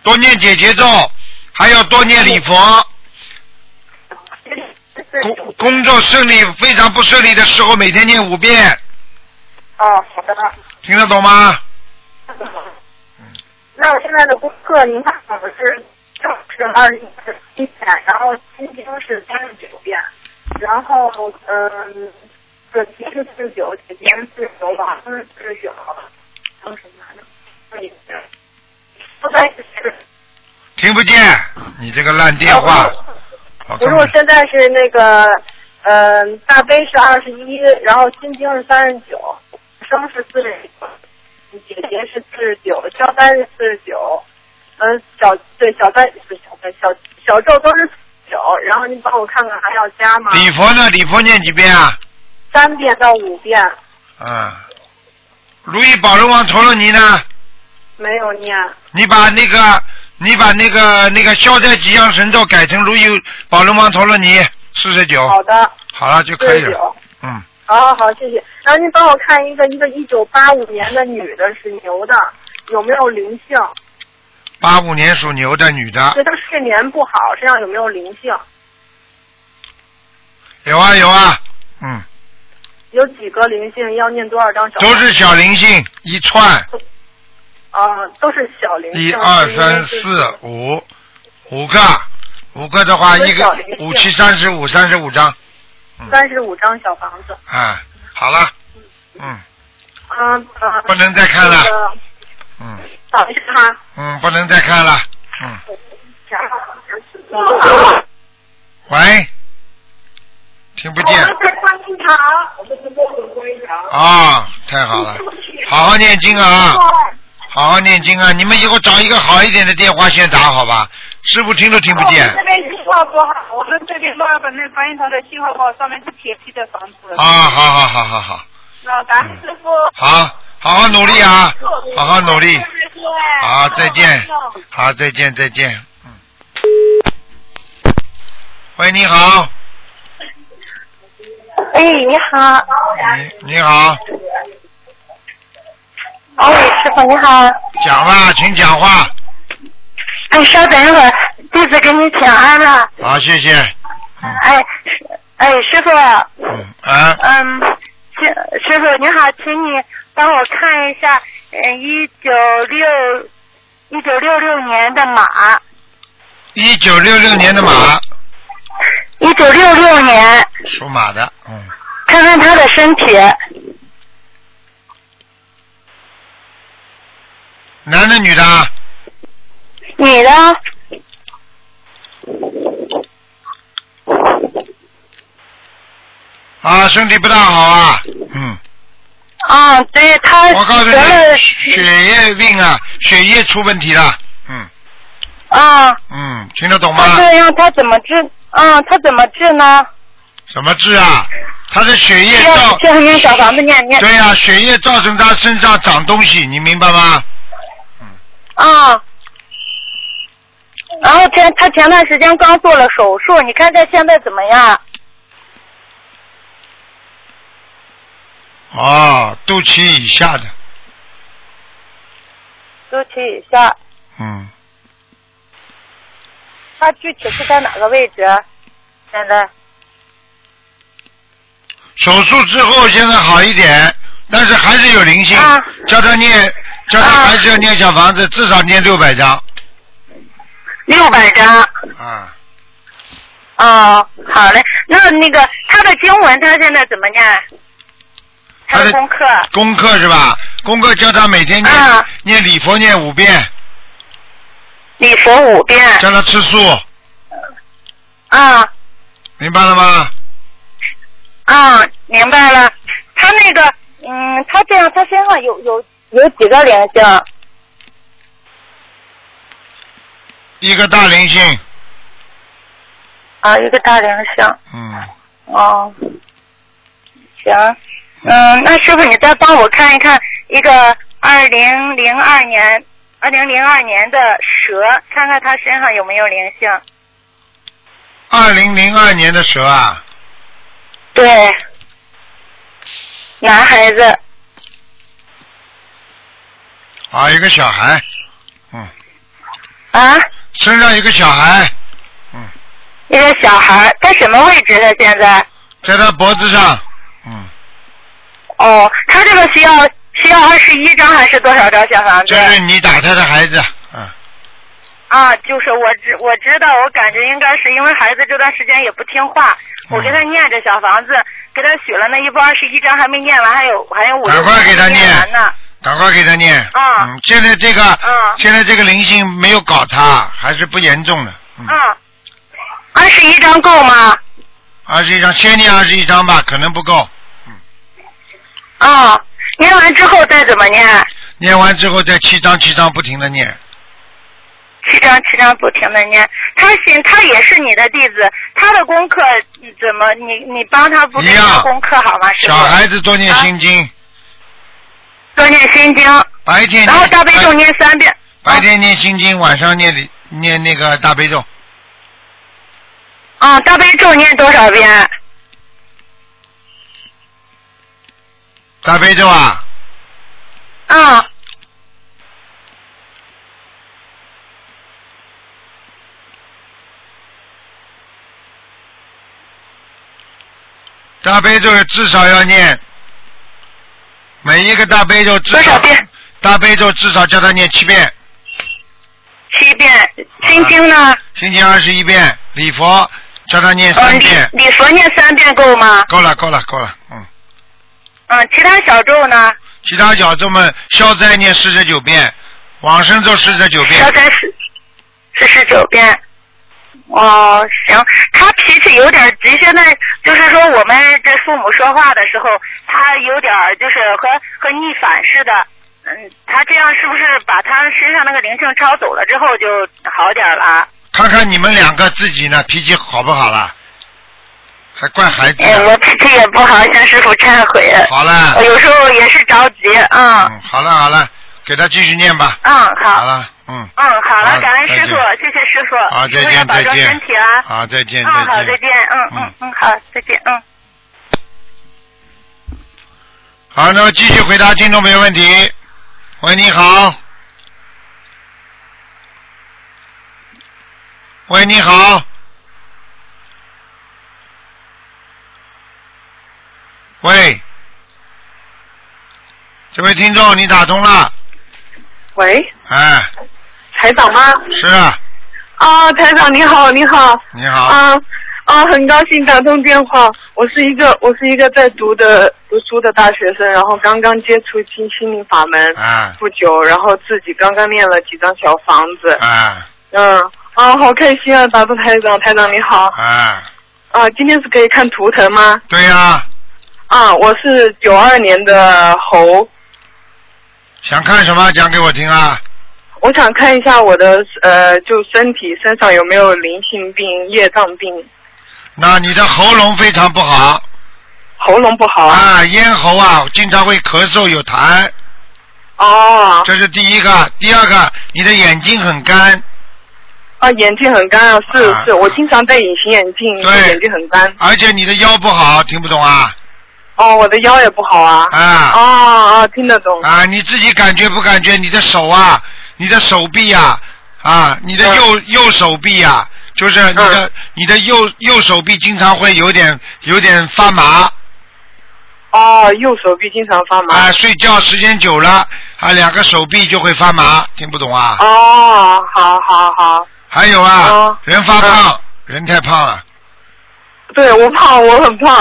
多念解结咒，还要多念礼佛。工工作顺利，非常不顺利的时候，每天念五遍，哦，好的。听得懂吗？那我现在的功课，您看我是正是二十一遍，然后心经是三十九遍，然后嗯，准提是四十九，解结是四十九，往生是四十九。听不见，你这个烂电话。我根本不是，我现在是那个，嗯、大悲是二十一，然后心经是三十九，生是四十九，姐姐是四十九，消灾是四十九，嗯，小对小灾不是小灾小小咒都是九，然后您帮我看看还要加吗？礼佛呢？礼佛念几遍啊？三遍到五遍，嗯。如意宝龙王陀罗尼呢？没有念。你把那个，你把那个那个消灾吉祥神咒改成如意宝龙王陀罗尼四十九。好的，好了就可以了。嗯，好好好，谢谢。然后您帮我看一个一个一九八五年的女的是牛的，有没有灵性？八五年属牛的女的，对她睡眠不好，身上有没有灵性？有啊有啊，嗯，有几个灵性？要念多少张小？都是小灵性一串，啊、都是小灵性。一二三四五五个，五个的话一个五七三十五三十五张，三十五张小房子。啊，好了，嗯嗯啊。不能再看了那个嗯等一下哈。嗯，不能再看了，嗯，嗯喂，听不见。在观音堂，我们是梦的观音堂。啊，太好了，好好念经啊，好好念经啊！你们以后找一个好一点的电话先打好吧？师傅听都听不见这边信号不好，我们这边墨尔本那观音堂的信号不好，上面是铁皮的房子。啊！好好好好好，老感恩师傅。好，好好努力啊，好好努力，好，再见，好，再见，再见，嗯。喂，你好，哎，你好。你你好，哦，师傅你好。讲吧，请讲话。哎，稍等一会儿，弟子给你请安了。好，谢谢。哎，哎，师傅，嗯啊，嗯，师师傅你好，请你帮我看一下，嗯，一九六一九六六年的马，一九六六年的马，一九六六年，属马的，嗯，看看他的身体，男的女的啊？女的，啊，身体不大好啊，嗯。啊，对他我告诉得了你，血液病啊，血液出问题了，嗯啊，嗯，听得懂吗？他这样他怎么治？啊，他怎么治呢？怎么治啊？他的血液造。对呀、血液造成他身上长东西，你明白吗？啊。然后前他前段时间刚做了手术，你看他现在怎么样？啊，肚脐以下的，肚脐以下，嗯，他具体是在哪个位置？现在手术之后现在好一点，但是还是有灵性，啊叫他念，叫他还是要念小房子，至少念六百张六百张。啊。哦，好嘞。那那个他的经文他现在怎么念？他他的的功课功课是吧？功课叫他每天念、啊念礼佛念五遍，礼佛五遍。叫他吃素，啊明白了吗？啊，明白了。他那个，嗯，他这样，他身上有有有几个灵性？一个大灵性，啊，一个大灵性。嗯，哦，行，嗯，那师傅你再帮我看一看一个二零零二年，二零零二年的蛇，看看他身上有没有灵性。二零零二年的蛇啊，对，男孩子，啊，一个小孩，嗯，啊，身上一个小孩，嗯一个小孩，在什么位置？呢现在？在他脖子上，嗯，哦，他这个需要需要二十一张还是多少张小房子？这是你打他的孩子，嗯，啊，就是我知我知道，我感觉应该是因为孩子这段时间也不听话，我给他念着小房子，给他许了那一波二十一章还没念完，还有还有五赶快给他念完呢。赶快给他念，啊。嗯，现在这个，啊。现在这个灵性没有搞他，还是不严重的，嗯，啊，二十一张够吗？二十一张，先念二十一张吧，可能不够，嗯。啊，念完之后再怎么念？念完之后再七张七张不停的念，七张七张不停的念。他行，他也是你的弟子，他的功课怎么你你帮他不是一样。功课好吗？小孩子多念心经，多念心经，白天然后大悲咒念三遍。白天念心经，晚上念礼念那个大悲咒，啊，大悲咒念多少遍？大悲咒啊，啊，大悲咒至少要念，每一个大悲咒至少多少遍？大悲咒至少叫他念七遍，七遍。心经呢？心经二十一遍，礼佛叫他念三遍，礼佛念三遍够吗？够了够了够了，嗯，嗯，其他小咒呢？其他小咒们消灾念四十九遍，往生咒四十九遍消，灾是四十九遍。哦，行，他脾气有点急，现在就是说我们这父母说话的时候，他有点就是和和逆反似的。嗯，他这样是不是把他身上那个灵性抄走了之后就好点了？看看你们两个自己呢脾气好不好了，还怪孩子哎，呢，我脾气也不好，向师傅忏悔。好了我，有时候也是着急，嗯嗯，好了好了，给他继续念吧，嗯，好，好了，嗯，嗯，好好了，感恩师傅，谢谢师傅，好，再见保重再见身体啊。，好，再见嗯，好，再见再见，，嗯嗯嗯，好，再见，嗯。好，那么继续回答听众朋友问题。喂，你好。喂，你好。喂，这位听众，你打通了？喂，哎，台长吗？是啊，啊，台长你好，你好。你好。啊啊，很高兴打通电话。我是一个我是一个在读的读书的大学生，然后刚刚接触新心灵法门啊不久，然后自己刚刚念了几张小房子。啊嗯啊，好开心啊！打通台长，台长你好。啊，啊，今天是可以看图腾吗？对呀、啊，我是九二年的猴，想看什么讲给我听啊？我想看一下我的呃，就身体身上有没有灵性病、业障病，那你的喉咙非常不好喉咙不好啊。啊，咽喉啊，经常会咳嗽有痰，哦，这是第一个。第二个，你的眼睛很干，啊，眼睛很干啊，是啊是，我经常戴隐形眼镜，对眼睛很干。而且你的腰不好，听不懂啊？哦，我的腰也不好啊。啊哦哦，听得懂。啊，你自己感觉不感觉你的手啊，你的手臂呀、啊，你的右、右手臂呀、就是你的、你的右右手臂经常会有点有点发麻。哦，右手臂经常发麻。啊，睡觉时间久了啊，两个手臂就会发麻，听不懂啊？哦，好好好，还有啊，哦人发胖，人太胖了，对我胖，我很胖。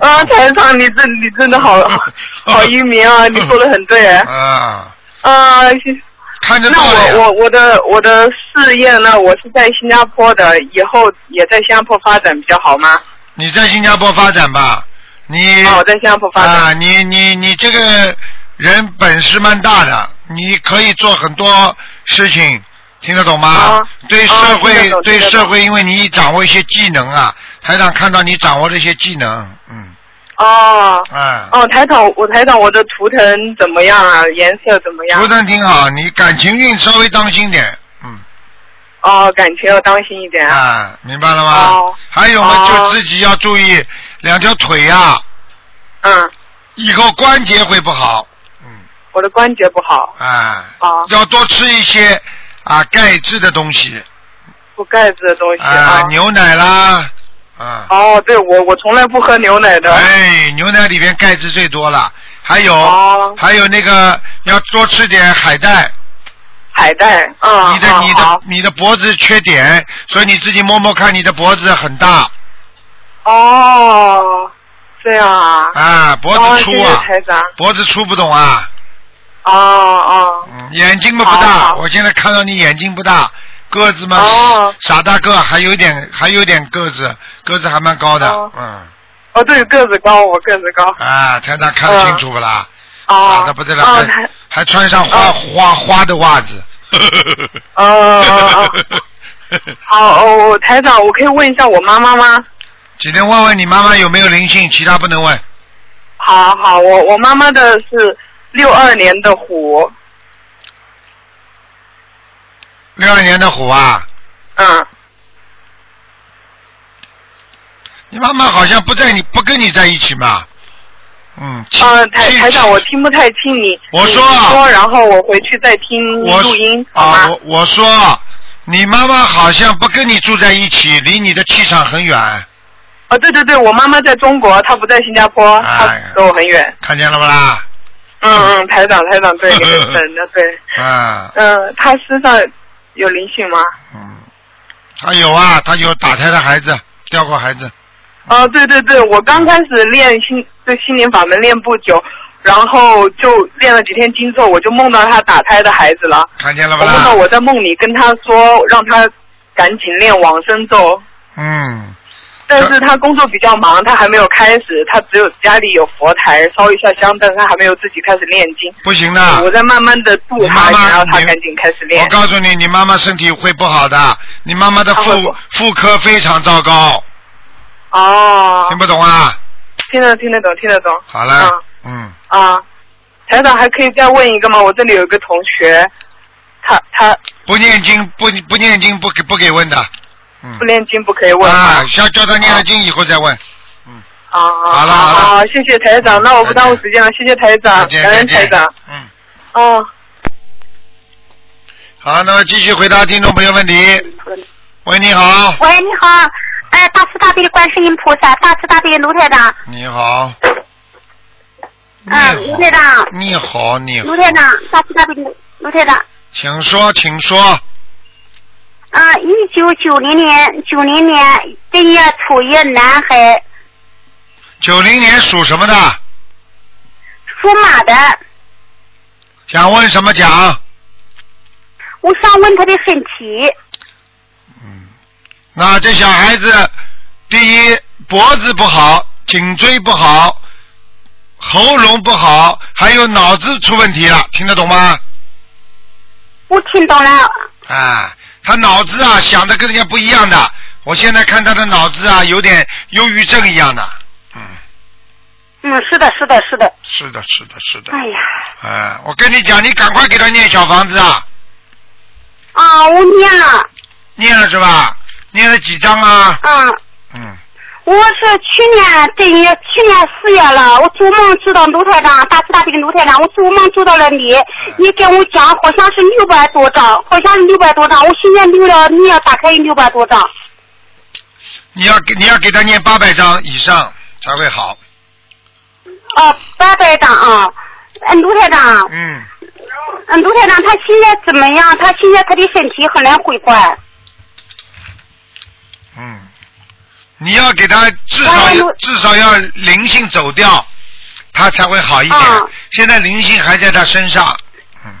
啊 台长，你真你真的好 好英明啊，你说的很对。啊，啊，谢看着我我我的我的事业呢？我是在新加坡的，以后也在新加坡发展比较好吗？你在新加坡发展吧，你啊，我在新加坡发展。啊，你你你这个人本事蛮大的，你可以做很多事情，听得懂吗？啊对社啊会、对社会，因为你掌握一些技能啊，台长看到你掌握这些技能，嗯，哦哎，哦，台长，我台长，我的图腾怎么样啊？颜色怎么样图？腾挺好，你感情运稍微当心点，嗯，哦，感情要当心一点。啊，明白了吗？哦还有嘛，哦就自己要注意两条腿呀、嗯，以后关节会不好，嗯，我的关节不好。啊，哦，要多吃一些啊钙质的东西。不钙质的东西啊，牛奶啦，啊，哦，对，我我从来不喝牛奶的。哎，牛奶里边钙质最多了，还有、哦还有那个要多吃点海带。海带，嗯，你的你的你的脖子缺点，所以你自己摸摸看，你的脖子很大哦，这样啊。啊，脖子粗啊。脖子粗不懂啊，哦哦嗯，眼睛嘛不大，好我现在看到你眼睛不大，个子嘛、哦傻大个，还有点还有点个子，个子还蛮高的，哦嗯，哦，对，个子高，我个子高。啊，台长看得清楚不啦？哦傻的不得了，哦，还台，还穿上花、花花的袜子。哦哦好，哦，台长，我可以问一下我妈妈吗？只能问问你妈妈有没有灵性，其他不能问。好好，我我妈妈的是六二年的虎，六二年的虎啊，嗯，你妈妈好像不在你不跟你在一起嘛？嗯，七呃，台台长，我听不太清你，我说啊说，然后我回去再听我录音，好啊，吗？我我说你妈妈好像不跟你住在一起，离你的气场很远，哦，对对对，我妈妈在中国，她不在新加坡，她哎跟我很远。看见了不啦？嗯嗯，台长台长，对，你很神的，对。啊，嗯，她身上有灵性吗？嗯，他有啊，他有打胎的孩子，掉过孩子，哦，对对对，我刚开始练心对心灵法门练不久，然后就练了几天经之后，我就梦到他打胎的孩子了。看见了不我梦到？我在梦里跟他说，让他赶紧练往生咒，嗯，但是他工作比较忙，他还没有开始，他只有家里有佛台烧一下香灯，他还没有自己开始念经。不行的。我在慢慢的度妈妈然后他赶紧开始练我。告诉你，你妈妈身体会不好的，你妈妈的妇妇科非常糟糕，哦听，不懂啊？听得听得懂，听得懂。好了嗯，嗯，啊，台长还可以再问一个吗？我这里有一个同学，他他不念经不不念经不给不给问的，嗯。不，练经不可以问啊吗？，要叫他念了经以后再问，啊，好了好了。好，谢谢台长，那我不耽误时间了，谢谢台长，见感恩台长。，嗯，哦，好，那么继续回答听众朋友问题。喂，你好，喂，你好，哎，大慈大悲的观世音菩萨，大慈大悲的卢台长，你好，嗯，卢台长，你好，你好。卢，台长，大慈大悲的卢台长，请说，请说，啊，一九九零年，九零年正月初一，男孩，九零年属什么的？属马的，想问什么讲？我想问他的身体，嗯那这小孩子，第一脖子不好，颈椎不好，喉咙不好，还有脑子出问题了，听得懂吗？我听懂了。啊，他脑子啊想的跟人家不一样的。我现在看他的脑子啊，有点忧郁症一样的。嗯，嗯是的，是的，是的。是的，是的，是的。哎呀，哎，我跟你讲，你赶快给他念小房子啊！啊，我念了。念了是吧？念了几张啊？嗯。嗯。我是去年对你去年四月了，我做梦知道卢台长，大慈大悲的卢台长，我做梦做到了你，你跟我讲好像是六百多张，好像是六百多张，我现在留了，你要打开六百多张。你要给你要给他念八百张以上才会好。哦，八百张啊，嗯，卢台长。嗯。嗯，卢台长，他现在怎么样？他现在他的身体很难恢复。嗯，你要给他至少要至少要灵性走掉，他才会好一点。现在灵性还在他身上。嗯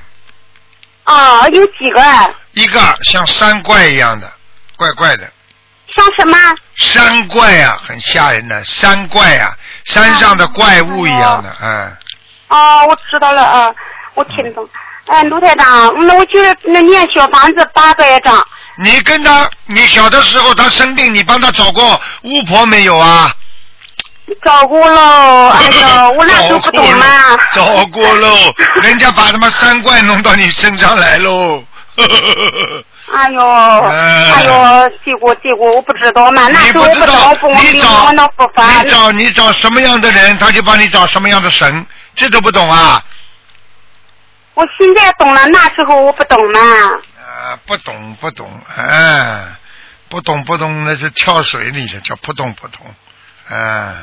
哦，有几个？一个像山怪一样的，怪怪的。像什么？山怪呀、很吓人的山怪呀、山上的怪物一样的，嗯。哦，我知道了啊，我听懂。哎，卢台长，那我就是那念小房子八百张。你跟他，你小的时候他生病，你帮他找过巫婆没有啊？找过喽，哎呦，我那时候不懂嘛。找过喽，人家把他妈三怪弄到你身上来喽。哎呦，哎呦，结果结果我不知道嘛，那你时候我不不那。你找你找什么样的人，他就帮你找什么样的神，这都不懂啊？我现在懂了，那时候我不懂嘛。啊，不懂不懂，哎，不懂不懂，那是跳水里的，叫扑通扑通，啊。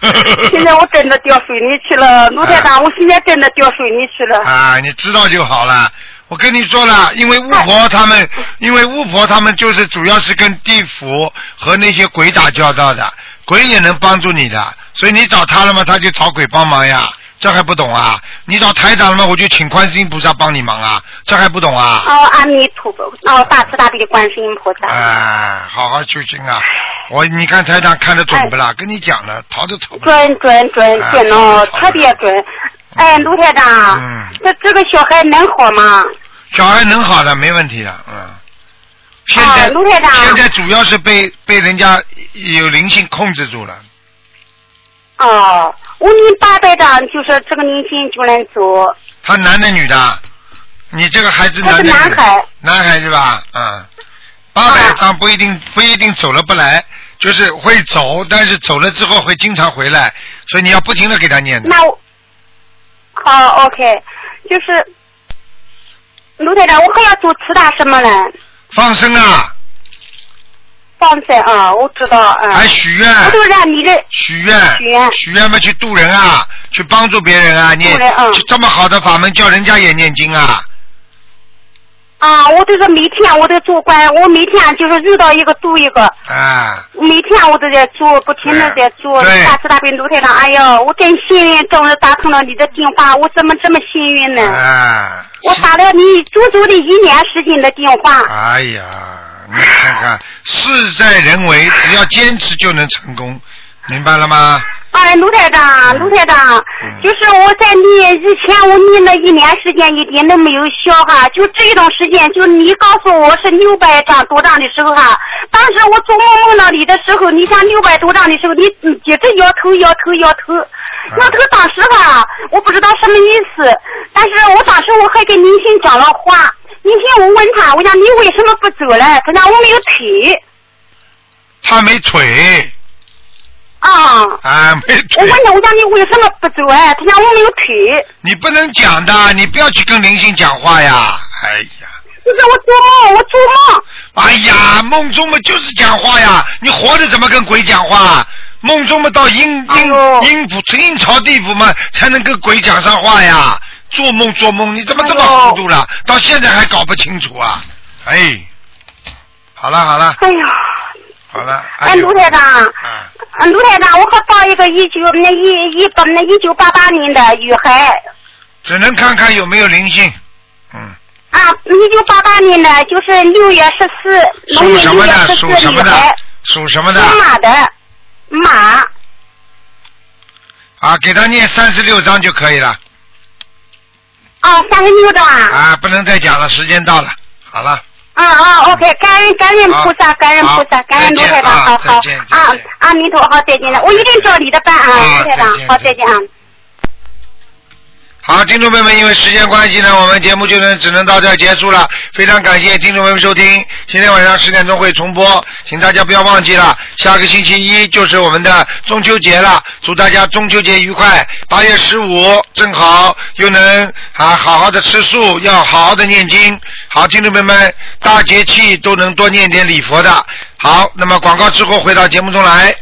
现在我真的掉水里去了，卢台长，我现在真的掉水里去了。啊，你知道就好了。我跟你说了，因为巫婆他们，因为巫婆他们就是主要是跟地府和那些鬼打交道的，鬼也能帮助你的，所以你找他了嘛，他就找鬼帮忙呀，这还不懂啊？你找台长了吗，我就请观世音菩萨帮你忙啊，这还不懂啊？哦，阿弥陀佛，哦，大慈大悲的观世音菩萨。哎，好好修行啊！我你看台长看得准不啦？跟你讲了，逃都逃不了。准准准准哦，特别准。哎，卢台长，嗯，这这个小孩能好吗？小孩能好的，没问题的，嗯。现在、啊卢台长现在主要是被被人家有灵性控制住了。哦，我念八百张，就是这个灵性就能走。他男的女的？你这个孩子他是男孩。男孩是吧？嗯。八百张不一定不一定走了不来，就是会走，但是走了之后会经常回来，所以你要不停的给他念的。那我，好，OK，就是卢台长，我还要做其他什么呢？放生啊，放生啊，我知道啊。还许愿我都让你的许愿，许愿许愿嘛，去渡人啊，去帮助别人啊，念就这么好的法门，叫人家也念经啊。啊，我都是每天我都做官，我每天就是遇到一个渡一个，啊，每天我都在做，不停的在做。对大慈大悲卢台长，哎呀，我真幸运，终于打通了你的电话，我怎么这么幸运呢？啊，我打了你足足的一年时间的电话。哎呀，你看看，事在人为，只要坚持就能成功，明白了吗？哎，卢台长，卢台长，就是我在念以前我念了一年时间，一点都没有消哈。就这一段时间，就你告诉我是六百张多张的时候哈，当时我做梦梦到你的时候，你想六百多张的时候，你你接着摇头摇头摇头，摇头当时哈，我不知道什么意思，但是我当时我还跟林星讲了话，林星我问他，我讲你为什么不走嘞？他讲我没有腿他没腿，啊。啊，没我问，他，我讲你为什么不走哎？他讲我没有腿。你不能讲的，你不要去跟灵性讲话呀。哎呀，就是我做梦，我做梦。哎呀，梦中嘛就是讲话呀，你活着怎么跟鬼讲话？梦中嘛到阴哎阴阴府阴曹地府嘛才能跟鬼讲上话呀。做梦做梦，你怎么这么糊涂了？到现在还搞不清楚啊？哎，好了好了哎呀，好了，哎，卢台长，啊，嗯，卢台长，我可报一个一九那一一八那一九八八年的女孩只能看看有没有灵性。嗯，啊，一九八八年的，就是六月十四，农属历什么的？六月十属什么四女孩的？，属什么的？属马的，马啊，给他念三十六章就可以了。哦，三个六的啊。啊，不能再讲了，时间到了，好了。啊啊，OK，感恩感恩菩萨，感恩菩萨，感恩卢台长，好好啊，阿弥陀，好再见了，我一定照你的办啊，卢台长，好再见啊。好，听众朋友们，因为时间关系呢，我们节目就能只能到这儿结束了。非常感谢听众朋友们收听，今天晚上十点钟会重播，请大家不要忘记了，下个星期一就是我们的中秋节了，祝大家中秋节愉快。八月十五正好又能啊好好的吃素，要好好的念经。好，听众朋友们，大节气都能多念点礼佛的。好，那么广告之后回到节目中来。